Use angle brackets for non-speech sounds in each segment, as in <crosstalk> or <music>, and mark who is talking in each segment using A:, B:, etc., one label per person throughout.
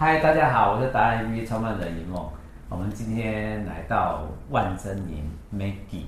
A: 嗨，大家好，我是达人 APP 创办人一梦。我们今天来到万珍妮 Maggie，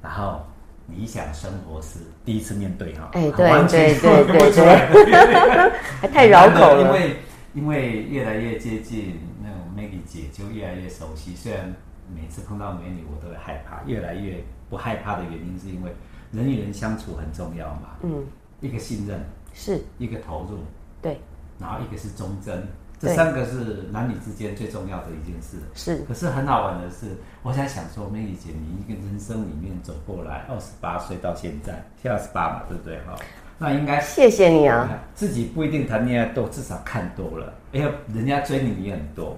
A: 然后理想生活是第一次面对哈。
B: 哎，对对对对对，还太绕口了。
A: 因为因为越来越接近那种 Maggie 姐，就越来越熟悉。虽然每次碰到美女，我都会害怕，越来越不害怕的原因是因为人与人相处很重要嘛。嗯，一个信任
B: 是一
A: 个投入，
B: 对。
A: 然后一个是忠贞，这三个是男女之间最重要的一件事。是，可是很好玩的是，我想想说，Maggie 姐，你一个人生里面走过来，二十八岁到现在，现在二十八嘛，对不对？哈，那应该
B: 谢谢你啊。
A: 自己不一定谈恋爱多，至少看多了。哎呀，人家追你也很多。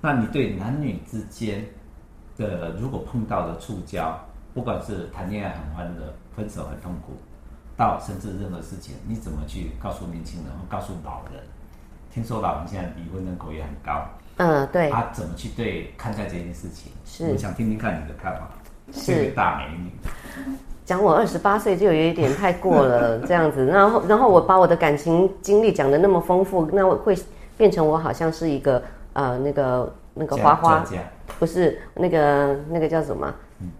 A: 那你对男女之间的如果碰到的触礁，不管是谈恋爱很欢乐，分手很痛苦，到甚至任何事情，你怎么去告诉年轻人，或告诉老人？听说老人现在离婚人口也很高，
B: 嗯，对。
A: 他怎么去对看待这件事情？
B: 是，
A: 我想听听看你的看法。
B: 是
A: 大美女，
B: 讲我二十八岁就有一点太过了，这样子。<laughs> 然后，然后我把我的感情经历讲的那么丰富，那我会变成我好像是一个呃那个那个花花，不是那个那个叫什么？嗯，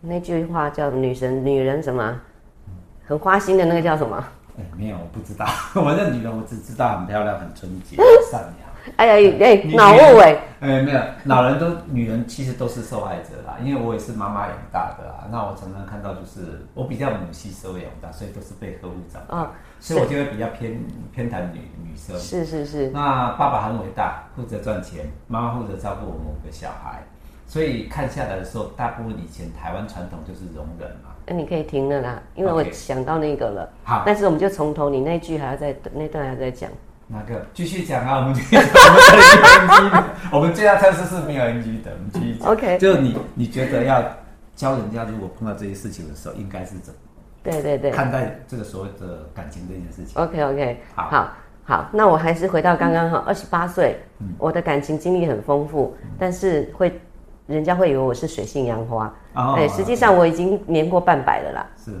B: 那句话叫女神女人什么？很花心的那个叫什么？
A: 哎，没有，我不知道。<laughs> 我这女人，我只知道很漂亮、很纯洁、<laughs> 善良。
B: 哎呀，哎，脑雾哎。
A: 哎，没有，老人都女人其实都是受害者啦。因为我也是妈妈养大的啦。那我常常看到，就是我比较母系社会养大，所以都是被呵护长大。哦，所以我就会比较偏偏袒女女生。
B: 是是是。
A: 那爸爸很伟大，负责赚钱，妈妈负责照顾我们五个小孩。所以看下来的时候，大部分以前台湾传统就是容忍嘛。
B: 那你可以停了啦，因为我想到那个了。
A: 好，
B: 但是我们就从头，你那句还要再那段还要再讲。
A: 哪个？继续讲啊，我们继续讲。我们 <laughs> 最大测试是没有 NG 的，我们继续讲。
B: OK，
A: 就你你觉得要教人家，如果碰到这些事情的时候，应该是怎么？
B: 对对对，
A: 看待这个所谓的感情这件事情。
B: OK OK，好，好，好，那我还是回到刚刚哈，二十八岁，我的感情经历很丰富，但是会。人家会以为我是水性杨花，哦、对，实际上我已经年过半百了啦。是，<laughs>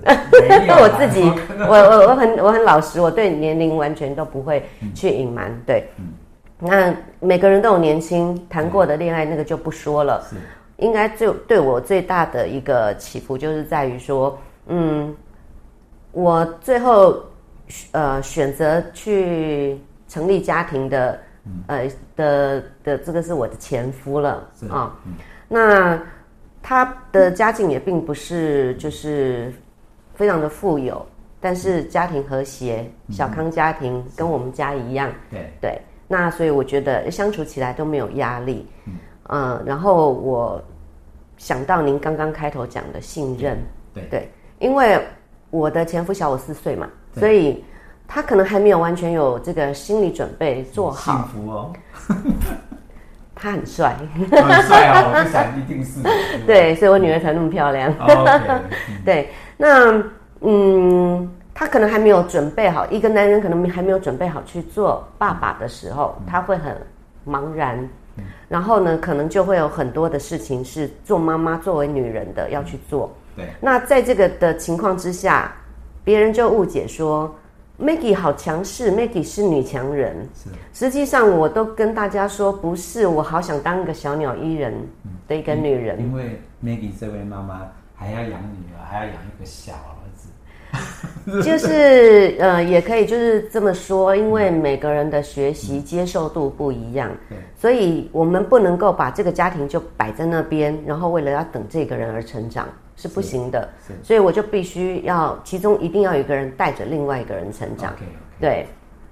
B: 我自己，<laughs> 我我我很我很老实，我对年龄完全都不会去隐瞒。嗯、对，嗯、那每个人都有年轻谈过的恋爱，那个就不说了。是，应该最对我最大的一个起伏，就是在于说，嗯，我最后呃选择去成立家庭的，呃的的这个是我的前夫了啊。嗯那他的家境也并不是就是非常的富有，但是家庭和谐，小康家庭跟我们家一样。对对，那所以我觉得相处起来都没有压力。嗯，然后我想到您刚刚开头讲的信任，对对，因为我的前夫小我四岁嘛，所以他可能还没有完全有这个心理准备做好。
A: 幸福哦。<laughs>
B: 他很帅，
A: 很帅啊！我就想一定是 <laughs>
B: 对，所以我女儿才那么漂亮。<laughs> 对，那嗯，他可能还没有准备好，一个男人可能还没有准备好去做爸爸的时候，他会很茫然，然后呢，可能就会有很多的事情是做妈妈作为女人的要去做。对，那在这个的情况之下，别人就误解说。Maggie 好强势，Maggie 是女强人。是，实际上我都跟大家说，不是，我好想当一个小鸟依人的一个女人。
A: 因为 Maggie 这位妈妈还要养女儿，还要养一个小儿子。<laughs>
B: 就是呃，也可以就是这么说，因为每个人的学习接受度不一样，对，所以我们不能够把这个家庭就摆在那边，然后为了要等这个人而成长。是不行的，所以我就必须要，其中一定要有一个人带着另外一个人成长。Okay, okay. 对，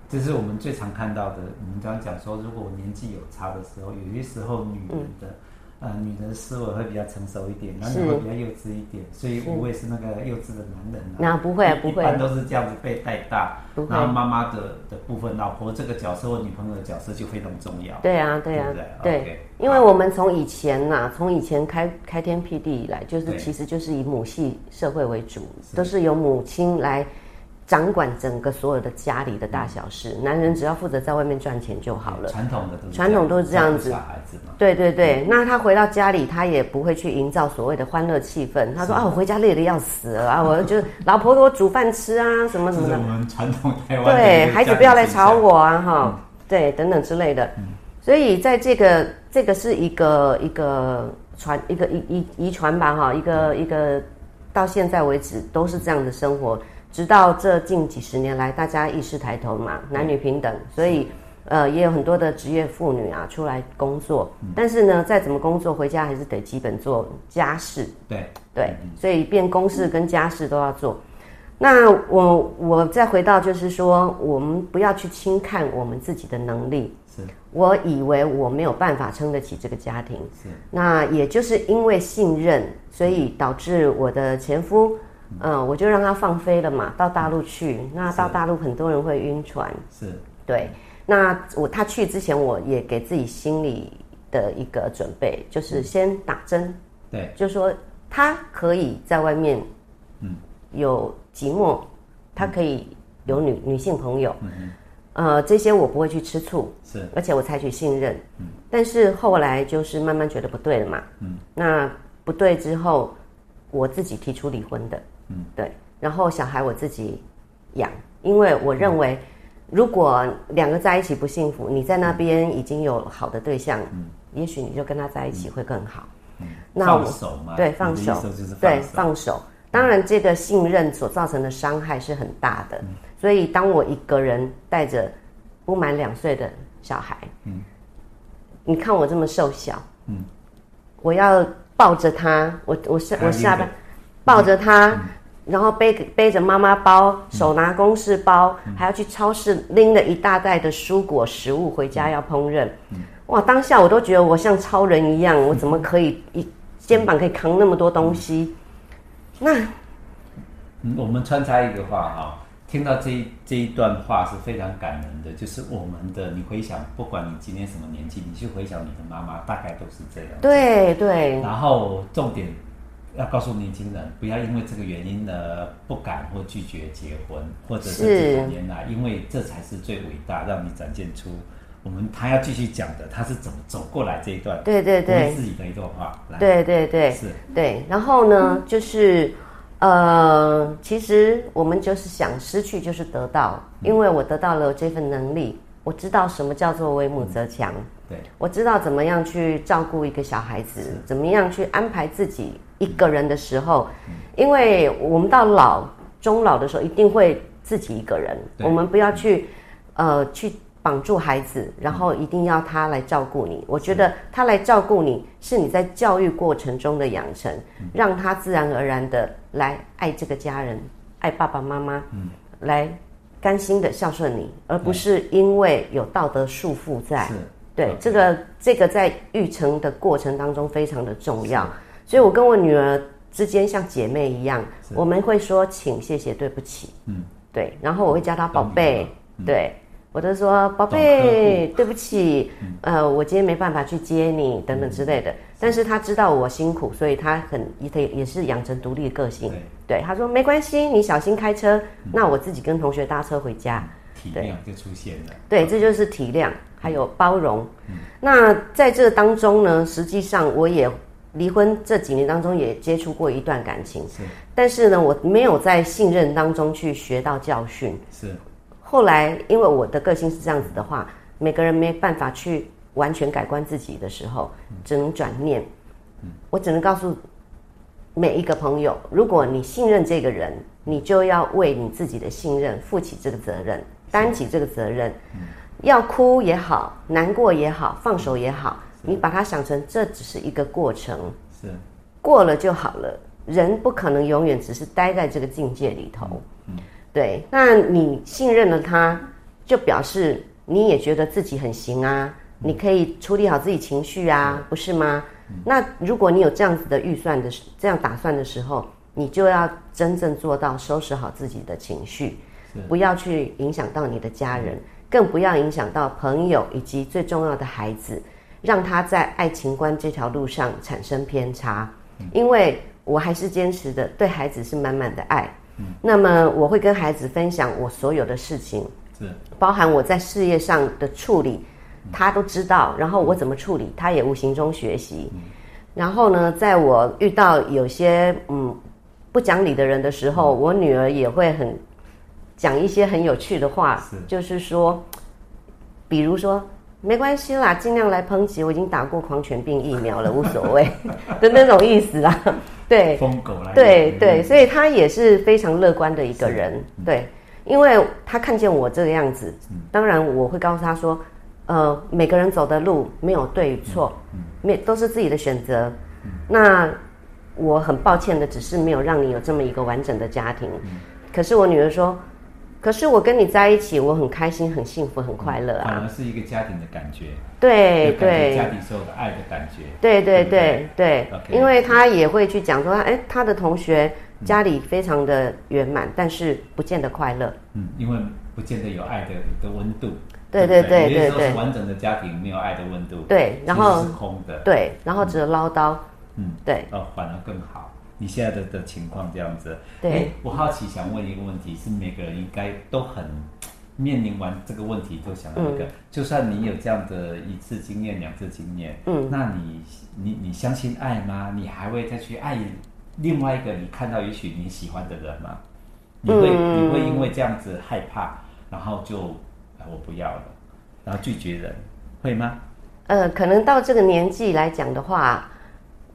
A: 这是我们最常看到的。我们刚刚讲说，如果我年纪有差的时候，有些时候女人的。嗯呃，女人思维会比较成熟一点，男人会比较幼稚一点，所以我也是那个幼稚的男人。
B: 那不会，不会，
A: 一般都是这样子被带大。然后妈妈的的部分，老婆这个角色或女朋友的角色就非常重要。
B: 对啊，对啊，对，因为我们从以前呐，从以前开开天辟地以来，就是其实就是以母系社会为主，都是由母亲来。掌管整个所有的家里的大小事，男人只要负责在外面赚钱就好了。
A: 传统的都是
B: 传统都是这样子。孩子嘛对对对，那他回到家里，他也不会去营造所谓的欢乐气氛。他说啊，我回家累得要死了啊，<laughs> 我就老婆给我煮饭吃啊，什么什么的。
A: 我们传统台湾。
B: 对，孩子不要来吵我啊，哈。对，等等之类的。嗯，所以在这个这个是一个一个传一个遗遗遗传吧哈，一个一个到现在为止都是这样的生活，直到这近几十年来，大家意识抬头嘛，男女平等，所以。呃，也有很多的职业妇女啊出来工作，嗯、但是呢，再怎么工作，回家还是得基本做家事。
A: 对
B: 对，所以变公事跟家事都要做。那我我再回到，就是说，我们不要去轻看我们自己的能力。是，我以为我没有办法撑得起这个家庭。是，那也就是因为信任，所以导致我的前夫，嗯、呃，我就让他放飞了嘛，到大陆去。那到大陆很多人会晕船。是，对。那我他去之前，我也给自己心里的一个准备，就是先打针。对，就说他可以在外面，嗯，有寂寞，他可以有女女性朋友，呃，这些我不会去吃醋，是，而且我采取信任，嗯，但是后来就是慢慢觉得不对了嘛，嗯，那不对之后，我自己提出离婚的，嗯，对，然后小孩我自己养，因为我认为。如果两个在一起不幸福，你在那边已经有好的对象，嗯，也许你就跟他在一起会更好。嗯，那我
A: 放手嘛，
B: 对，放手，对，放手。当然，这个信任所造成的伤害是很大的。嗯，所以，当我一个人带着不满两岁的小孩，嗯，你看我这么瘦小，嗯，我要抱着他，我我下我下班抱着他。嗯然后背背着妈妈包，手拿公事包，嗯、还要去超市拎了一大袋的蔬果食物回家要烹饪。嗯、哇，当下我都觉得我像超人一样，我怎么可以一肩膀可以扛那么多东西？那，
A: 嗯，我们穿插一个话哈，听到这一这一段话是非常感人的，就是我们的你回想，不管你今天什么年纪，你去回想你的妈妈，大概都是这样。
B: 对对。
A: 然后重点。要告诉年轻人，不要因为这个原因呢不敢或拒绝结婚，或者是这几年来，因为这才是最伟大，让你展现出我们他要继续讲的，他是怎么走过来这一段，
B: 对对对，
A: 自己的一段话，来。
B: 对对对，是，对。然后呢，嗯、就是呃，其实我们就是想失去就是得到，因为我得到了这份能力，我知道什么叫做为母则强，嗯、对，我知道怎么样去照顾一个小孩子，怎么样去安排自己。一个人的时候，因为我们到老终老的时候，一定会自己一个人。我们不要去，呃，去绑住孩子，然后一定要他来照顾你。我觉得他来照顾你是你在教育过程中的养成，让他自然而然的来爱这个家人，爱爸爸妈妈，来甘心的孝顺你，而不是因为有道德束缚在。对，这个这个在育成的过程当中非常的重要。所以，我跟我女儿之间像姐妹一样，我们会说请、谢谢、对不起，嗯，对，然后我会叫她宝贝，嗯、对，我都说宝贝，对不起，嗯、呃，我今天没办法去接你，等等之类的。嗯、但是她知道我辛苦，所以她很也也是养成独立的个性，对，对，她说没关系，你小心开车，嗯、那我自己跟同学搭车回家，体
A: 谅就出现了，
B: 对，这就是体谅，还有包容。嗯、那在这当中呢，实际上我也。离婚这几年当中也接触过一段感情，是，但是呢，我没有在信任当中去学到教训。是，后来因为我的个性是这样子的话，每个人没办法去完全改观自己的时候，只能转念。嗯，我只能告诉每一个朋友，如果你信任这个人，你就要为你自己的信任负起这个责任，担起这个责任。嗯，要哭也好，难过也好，放手也好。你把它想成这只是一个过程，是过了就好了。人不可能永远只是待在这个境界里头，嗯，对。那你信任了他，就表示你也觉得自己很行啊，你可以处理好自己情绪啊，不是吗？那如果你有这样子的预算的这样打算的时候，你就要真正做到收拾好自己的情绪，不要去影响到你的家人，更不要影响到朋友以及最重要的孩子。让他在爱情观这条路上产生偏差，因为我还是坚持的，对孩子是满满的爱。嗯，那么我会跟孩子分享我所有的事情，是包含我在事业上的处理，他都知道。然后我怎么处理，他也无形中学习。然后呢，在我遇到有些嗯不讲理的人的时候，我女儿也会很讲一些很有趣的话，是就是说。比如说没关系啦，尽量来抨击，我已经打过狂犬病疫苗了，<laughs> 无所谓的那种意思啦。对，
A: 疯狗来，
B: 对对，所以他也是非常乐观的一个人。对，因为他看见我这个样子，当然我会告诉他说，呃，每个人走的路没有对与错，没都是自己的选择。那我很抱歉的，只是没有让你有这么一个完整的家庭。可是我女儿说，可是我跟你在一起，我很开心、很幸福、很快乐啊。
A: 反而是一个家庭的感觉。
B: 对对，
A: 家庭所有的爱的感觉。
B: 对对对对，因为他也会去讲说，哎，他的同学家里非常的圆满，但是不见得快乐。
A: 嗯，因为不见得有爱的的温度。
B: 对对对对对，
A: 完整的家庭没有爱的温度。
B: 对，然后
A: 是空的。
B: 对，然后只有唠叨。
A: 嗯，
B: 对，
A: 哦，反而更好。你现在的的情况这样子，
B: 对，
A: 我好奇想问一个问题，是每个人应该都很面临完这个问题，就想到一个，嗯、就算你有这样的一次经验、两次经验，嗯，那你你你相信爱吗？你还会再去爱另外一个你看到也许你喜欢的人吗？你会、嗯、你会因为这样子害怕，然后就我不要了，然后拒绝人，会吗？
B: 呃，可能到这个年纪来讲的话。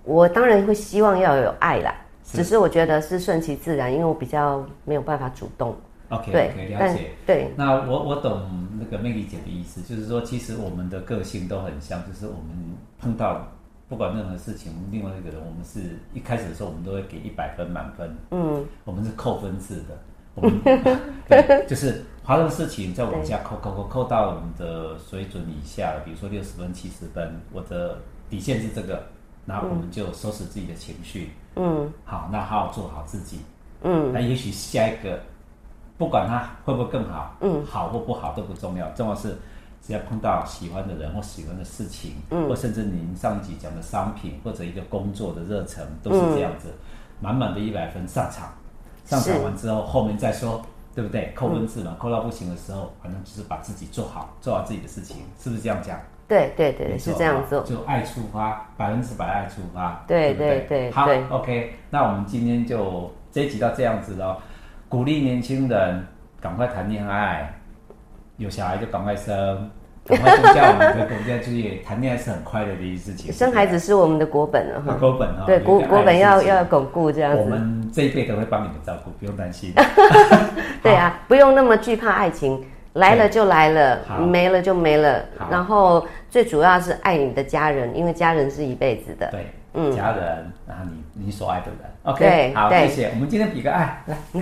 B: 我当然会希望要有爱啦，只是我觉得是顺其自然，因为我比较没有办法主动。
A: OK，对，okay, 了解。
B: 对，
A: 那我我懂那个 Maggie 姐的意思，就是说，其实我们的个性都很像，就是我们碰到不管任何事情，另外一个人，我们是一开始的时候，我们都会给一百分满分。嗯，我们是扣分制的，我们 <laughs> 对，就是发生事情在我们家扣，扣扣扣到我们的水准以下，比如说六十分、七十分，我的底线是这个。那我们就收拾自己的情绪，嗯，好，那好好做好自己，嗯，那也许下一个，不管他会不会更好，嗯，好或不好都不重要，重要是只要碰到喜欢的人或喜欢的事情，嗯，或甚至您上一集讲的商品或者一个工作的热忱，都是这样子，满满的一百分上场，上场完之后后面再说，对不对？扣分制嘛，扣到不行的时候，反正就是把自己做好，做好自己的事情，是不是这样讲？
B: 对对对，是这样做，
A: 就爱出发，百分之百爱出发。
B: 对对对，
A: 好，OK。那我们今天就这一集到这样子喽，鼓励年轻人赶快谈恋爱，有小孩就赶快生，赶快增加我们的国家就业。谈恋爱是很快乐的一件事情，<laughs>
B: 生孩子是我们的国本啊，
A: 国本啊，
B: 对国国本要要巩固这样子。
A: 我们这一辈都会帮你们照顾，不用担心。<laughs> <laughs>
B: 对啊，不用那么惧怕爱情。来了就来了，没了就没了。然后最主要是爱你的家人，因为家人是一辈子的。
A: 对，嗯，家人，然后你你所爱的人。OK，好，谢谢。我们今天比个爱，来来。